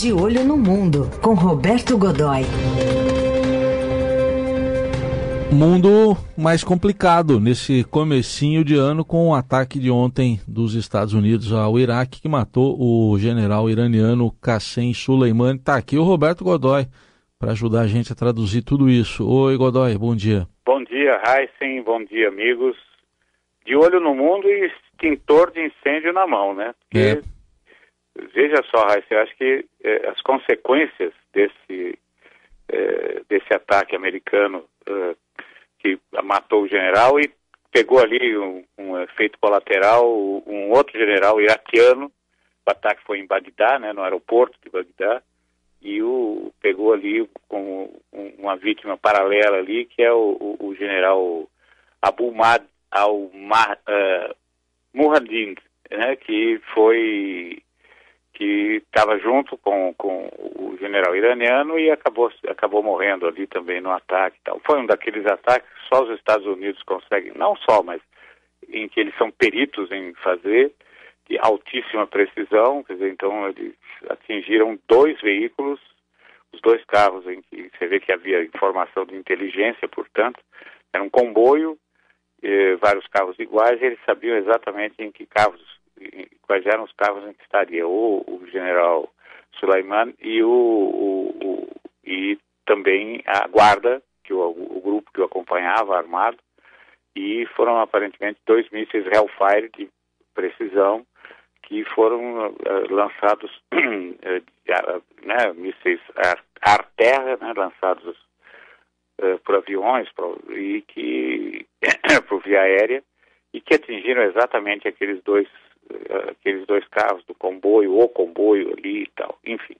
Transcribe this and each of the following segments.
De Olho no Mundo, com Roberto Godoy. Mundo mais complicado nesse comecinho de ano com o ataque de ontem dos Estados Unidos ao Iraque que matou o general iraniano Qassem Soleimani. Está aqui o Roberto Godoy para ajudar a gente a traduzir tudo isso. Oi, Godoy, bom dia. Bom dia, Heisen, bom dia, amigos. De olho no mundo e extintor de incêndio na mão, né? Porque, é. Veja só, Heisen, eu acho que eh, as consequências desse, eh, desse ataque americano eh, que matou o general e pegou ali um, um, efeito colateral, um outro general iraquiano, o ataque foi em Bagdá, né, no aeroporto de Bagdá, e o pegou ali com uma vítima paralela ali, que é o, o, o general Abu Mad al-Muhaddin, uh, né, que foi que estava junto com, com o general iraniano e acabou, acabou morrendo ali também no ataque. Tal. Foi um daqueles ataques que só os Estados Unidos conseguem, não só, mas em que eles são peritos em fazer, de altíssima precisão, quer dizer, então eles atingiram dois veículos, os dois carros em que você vê que havia informação de inteligência, portanto, era um comboio, eh, vários carros iguais, e eles sabiam exatamente em que carros quais eram os carros em que estaria o, o general Sulaiman e o, o, e também a guarda que o, grupo que o acompanhava armado e foram aparentemente dois mísseis Hellfire de precisão que foram uh, lançados uh, né, mísseis ar-terra ar né, lançados uh, por aviões e que por via aérea e que atingiram exatamente aqueles dois aqueles dois carros do comboio, o comboio ali e tal, enfim.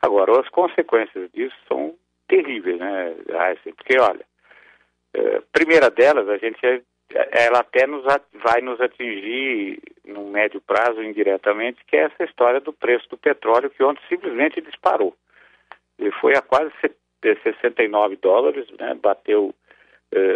Agora, as consequências disso são terríveis, né, Heisen? Porque, olha, é, primeira delas, a gente, é, ela até nos, vai nos atingir no médio prazo indiretamente, que é essa história do preço do petróleo, que ontem simplesmente disparou. Ele foi a quase 69 dólares, né, bateu,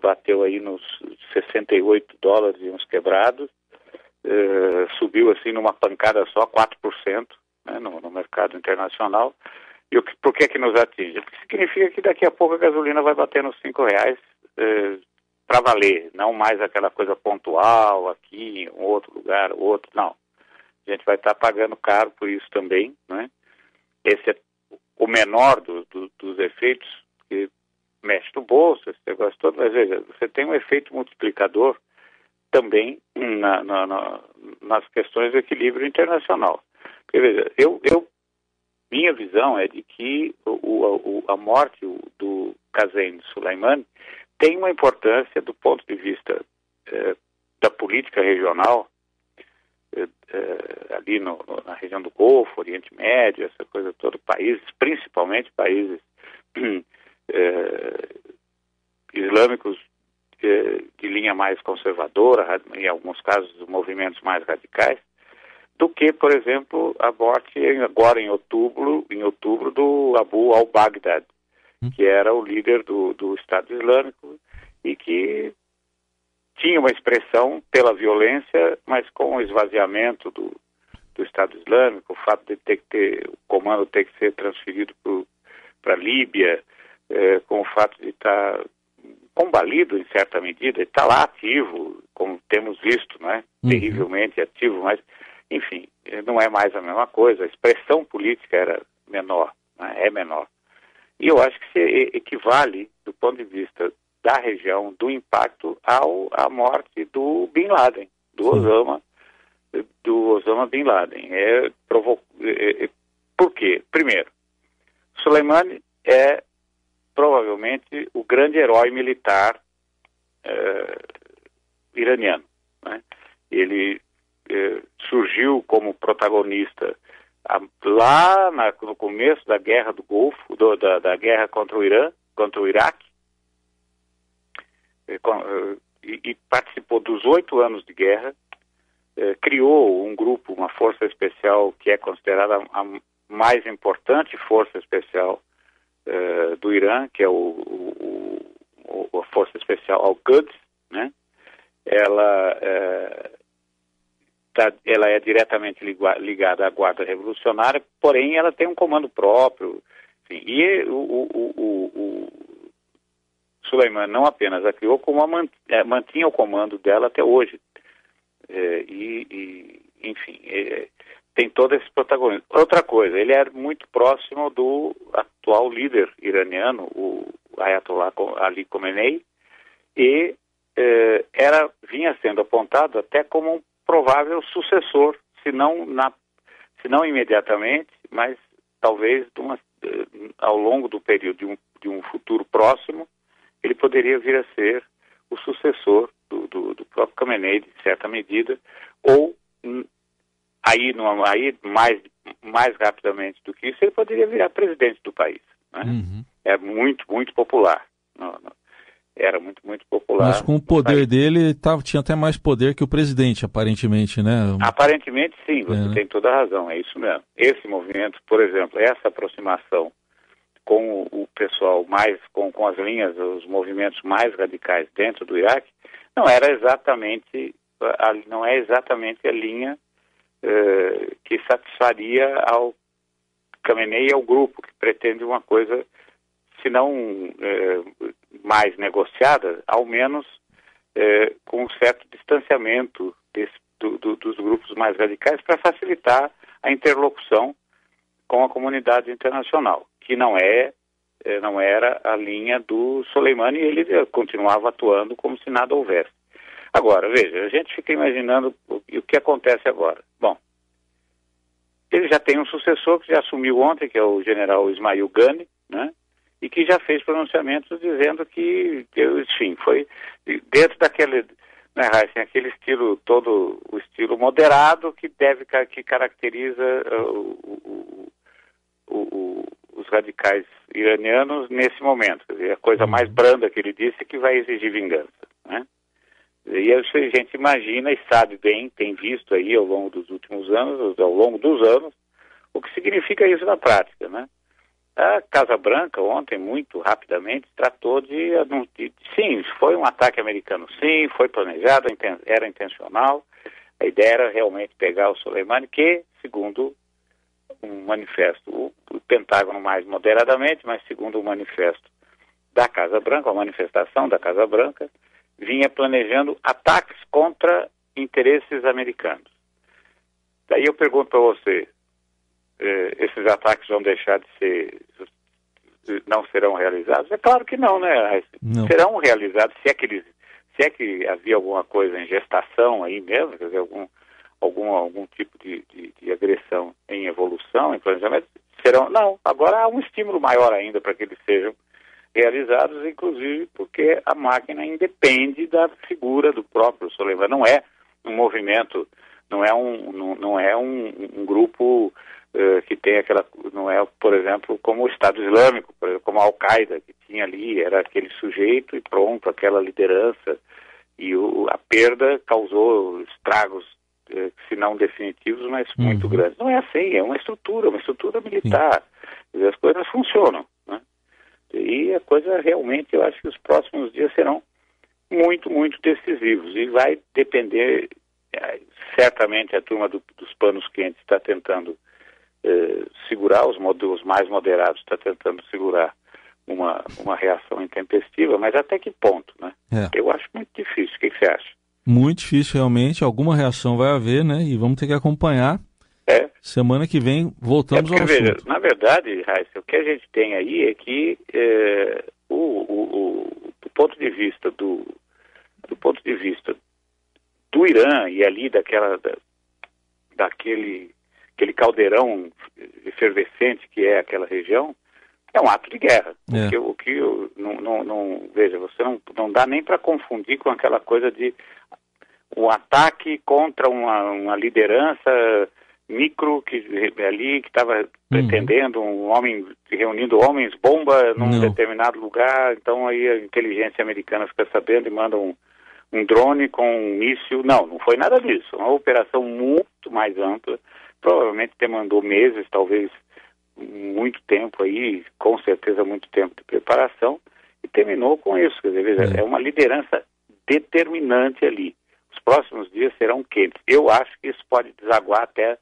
bateu aí nos 68 dólares e uns quebrados, eh, subiu assim numa pancada só 4% né, no, no, mercado internacional. E o que, por que que nos atinge? Porque significa que daqui a pouco a gasolina vai bater nos cinco reais eh, para valer, não mais aquela coisa pontual aqui, um outro lugar, outro, não. A gente vai estar tá pagando caro por isso também, né? Esse é o menor do, do, dos efeitos que mexe no bolso, esse negócio todo, mas veja, você tem um efeito multiplicador também na, na, na, nas questões do equilíbrio internacional. Porque, veja, eu, eu, minha visão é de que o, o, a morte do Qasem Soleimani tem uma importância do ponto de vista eh, da política regional, eh, eh, ali no, no, na região do Golfo, Oriente Médio, essa coisa toda, países, principalmente países islâmicos de linha mais conservadora, em alguns casos movimentos mais radicais, do que, por exemplo, a morte agora em outubro, em outubro do Abu al-Baghdad, hum. que era o líder do, do Estado Islâmico e que tinha uma expressão pela violência, mas com o esvaziamento do, do Estado Islâmico, o fato de ter que ter, o comando ter que ser transferido para a Líbia, eh, com o fato de estar tá combalido em certa medida, está lá ativo, como temos visto, né? Uhum. Terrivelmente ativo, mas, enfim, não é mais a mesma coisa. A expressão política era menor, né? é menor. E eu acho que se equivale, do ponto de vista da região, do impacto ao, à morte do Bin Laden, do. Osama, do Osama Bin Laden. É, provo... É, é, por quê? Primeiro, Soleimani é grande herói militar eh, iraniano. Né? Ele eh, surgiu como protagonista lá na, no começo da guerra do Golfo, do, da, da, guerra contra o Irã, contra o Iraque, eh, e, e, participou dos oito anos de guerra, criou um grupo, uma força especial que é considerada a mais importante força especial uh, do Irã, que é o, o, Força Especial Al-Quds, né? Ela uh, tá, ela é diretamente ligada à Guarda Revolucionária, porém ela tem um comando próprio. Enfim, e o, o, o, o Suleiman não apenas a criou, como a mant, é, mantinha o comando dela até hoje. É, e, e, enfim, é, tem todo esse protagonismo. Outra coisa, ele é muito próximo do atual líder iraniano, o Ayatollah Ali Khamenei, e eh, era vinha sendo apontado até como um provável sucessor, se não, na, se não imediatamente, mas talvez uma, eh, ao longo do período de um, de um futuro próximo, ele poderia vir a ser o sucessor do, do, do próprio Khamenei, de certa medida, ou hum, aí, no, aí mais, mais rapidamente do que isso, ele poderia virar presidente do país. Né? Uhum. É muito, muito popular. No, no, era muito, muito popular. Mas com o poder dele, tava, tinha até mais poder que o presidente, aparentemente, né? Aparentemente, sim, você é, né? tem toda a razão, é isso mesmo. Esse movimento, por exemplo, essa aproximação com o pessoal mais, com, com as linhas, os movimentos mais radicais dentro do Iraque, não era exatamente, a, não é exatamente a linha eh, que satisfaria ao Khamenei e ao grupo, que pretende uma coisa, se não eh, mais negociada, ao menos é, com um certo distanciamento desse, do, do, dos grupos mais radicais para facilitar a interlocução com a comunidade internacional, que não é, é não era a linha do Soleimani e ele continuava atuando como se nada houvesse. Agora, veja, a gente fica imaginando o, o que acontece agora. Bom, ele já tem um sucessor que já assumiu ontem, que é o general Ismail Gani, né? E que já fez pronunciamentos dizendo que, enfim, foi dentro daquele, né, Heisen, aquele estilo todo, o estilo moderado que deve, que caracteriza uh, o, o, o, os radicais iranianos nesse momento. Quer dizer, a coisa mais uhum. branda que ele disse é que vai exigir vingança, né? E a gente imagina e sabe bem, tem visto aí ao longo dos últimos anos, ao longo dos anos, o que significa isso na prática, né? A Casa Branca, ontem, muito rapidamente, tratou de, de, Sim, foi um ataque americano, sim, foi planejado, era intencional. A ideia era realmente pegar o Soleimani, que, segundo um manifesto, o, o Pentágono mais moderadamente, mas segundo o manifesto da Casa Branca, a manifestação da Casa Branca, vinha planejando ataques contra interesses americanos. Daí eu pergunto para você, esses ataques vão deixar de ser não serão realizados? É claro que não, né? Não. Serão realizados se é que eles, se é que havia alguma coisa em gestação aí mesmo, quer dizer, algum algum algum tipo de, de, de agressão em evolução, em planejamento, serão não. Agora há um estímulo maior ainda para que eles sejam realizados, inclusive porque a máquina independe da figura do próprio Soleiman. Não é um movimento, não é um, não, não é um, um grupo uh, que tem aquela, não é, por exemplo, como o Estado Islâmico, como a Al-Qaeda, que tinha ali, era aquele sujeito e pronto, aquela liderança, e o, a perda causou estragos, uh, se não definitivos, mas uhum. muito grandes. Não é assim, é uma estrutura, uma estrutura militar. As coisas funcionam. Né? E a coisa realmente, eu acho que os próximos dias serão muito, muito decisivos. E vai depender, é, certamente a turma do, dos panos quentes está tentando eh, segurar, os, os mais moderados está tentando segurar uma, uma reação intempestiva, mas até que ponto, né? É. Eu acho muito difícil. O que, que, você acha? Muito difícil, realmente. Alguma reação vai haver, né? E vamos ter que acompanhar. É. Semana que vem voltamos é porque, ao assunto. Veja, na verdade, Raíssa, o que a gente tem aí é que é, o, o, o, do ponto de vista do, do ponto de vista do Irã e ali daquela da, daquele aquele caldeirão efervescente que é aquela região, é um ato de guerra. É. Porque, o que não, não, não, veja, você não, não dá nem para confundir com aquela coisa de o um ataque contra uma, uma liderança micro que ali que estava uhum. pretendendo um homem reunindo homens bomba num não. determinado lugar então aí a inteligência americana fica sabendo e manda um, um drone com um míssil não não foi nada disso uma operação muito mais ampla provavelmente demandou meses, talvez muito tempo aí, com certeza muito tempo de preparação, e terminou com isso. Quer dizer, é. é uma liderança determinante ali. Os próximos dias serão quentes. Eu acho que isso pode desaguar até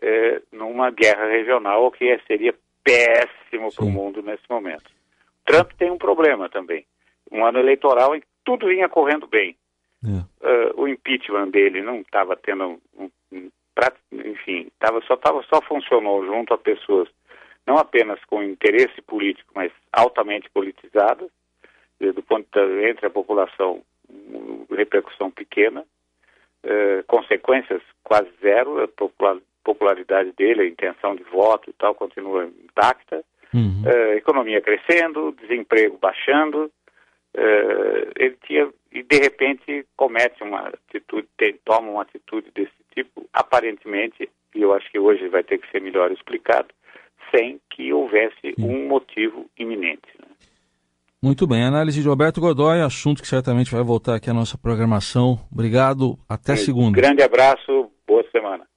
é, numa guerra regional, o que seria péssimo para o mundo nesse momento. Trump tem um problema também. Um ano eleitoral em que tudo vinha correndo bem. É. Uh, o impeachment dele não estava tendo, um, um, pra, enfim, tava, só, tava, só funcionou junto a pessoas não apenas com interesse político, mas altamente politizadas, do ponto de, entre a população, repercussão pequena, uh, consequências quase zero, a popularidade dele, a intenção de voto e tal continua intacta, uhum. uh, economia crescendo, desemprego baixando, ele tinha e de repente comete uma atitude, toma uma atitude desse tipo, aparentemente, e eu acho que hoje vai ter que ser melhor explicado, sem que houvesse um motivo iminente. Né? Muito bem, análise de Roberto Godoy, assunto que certamente vai voltar aqui à nossa programação. Obrigado, até um segunda. Grande abraço, boa semana.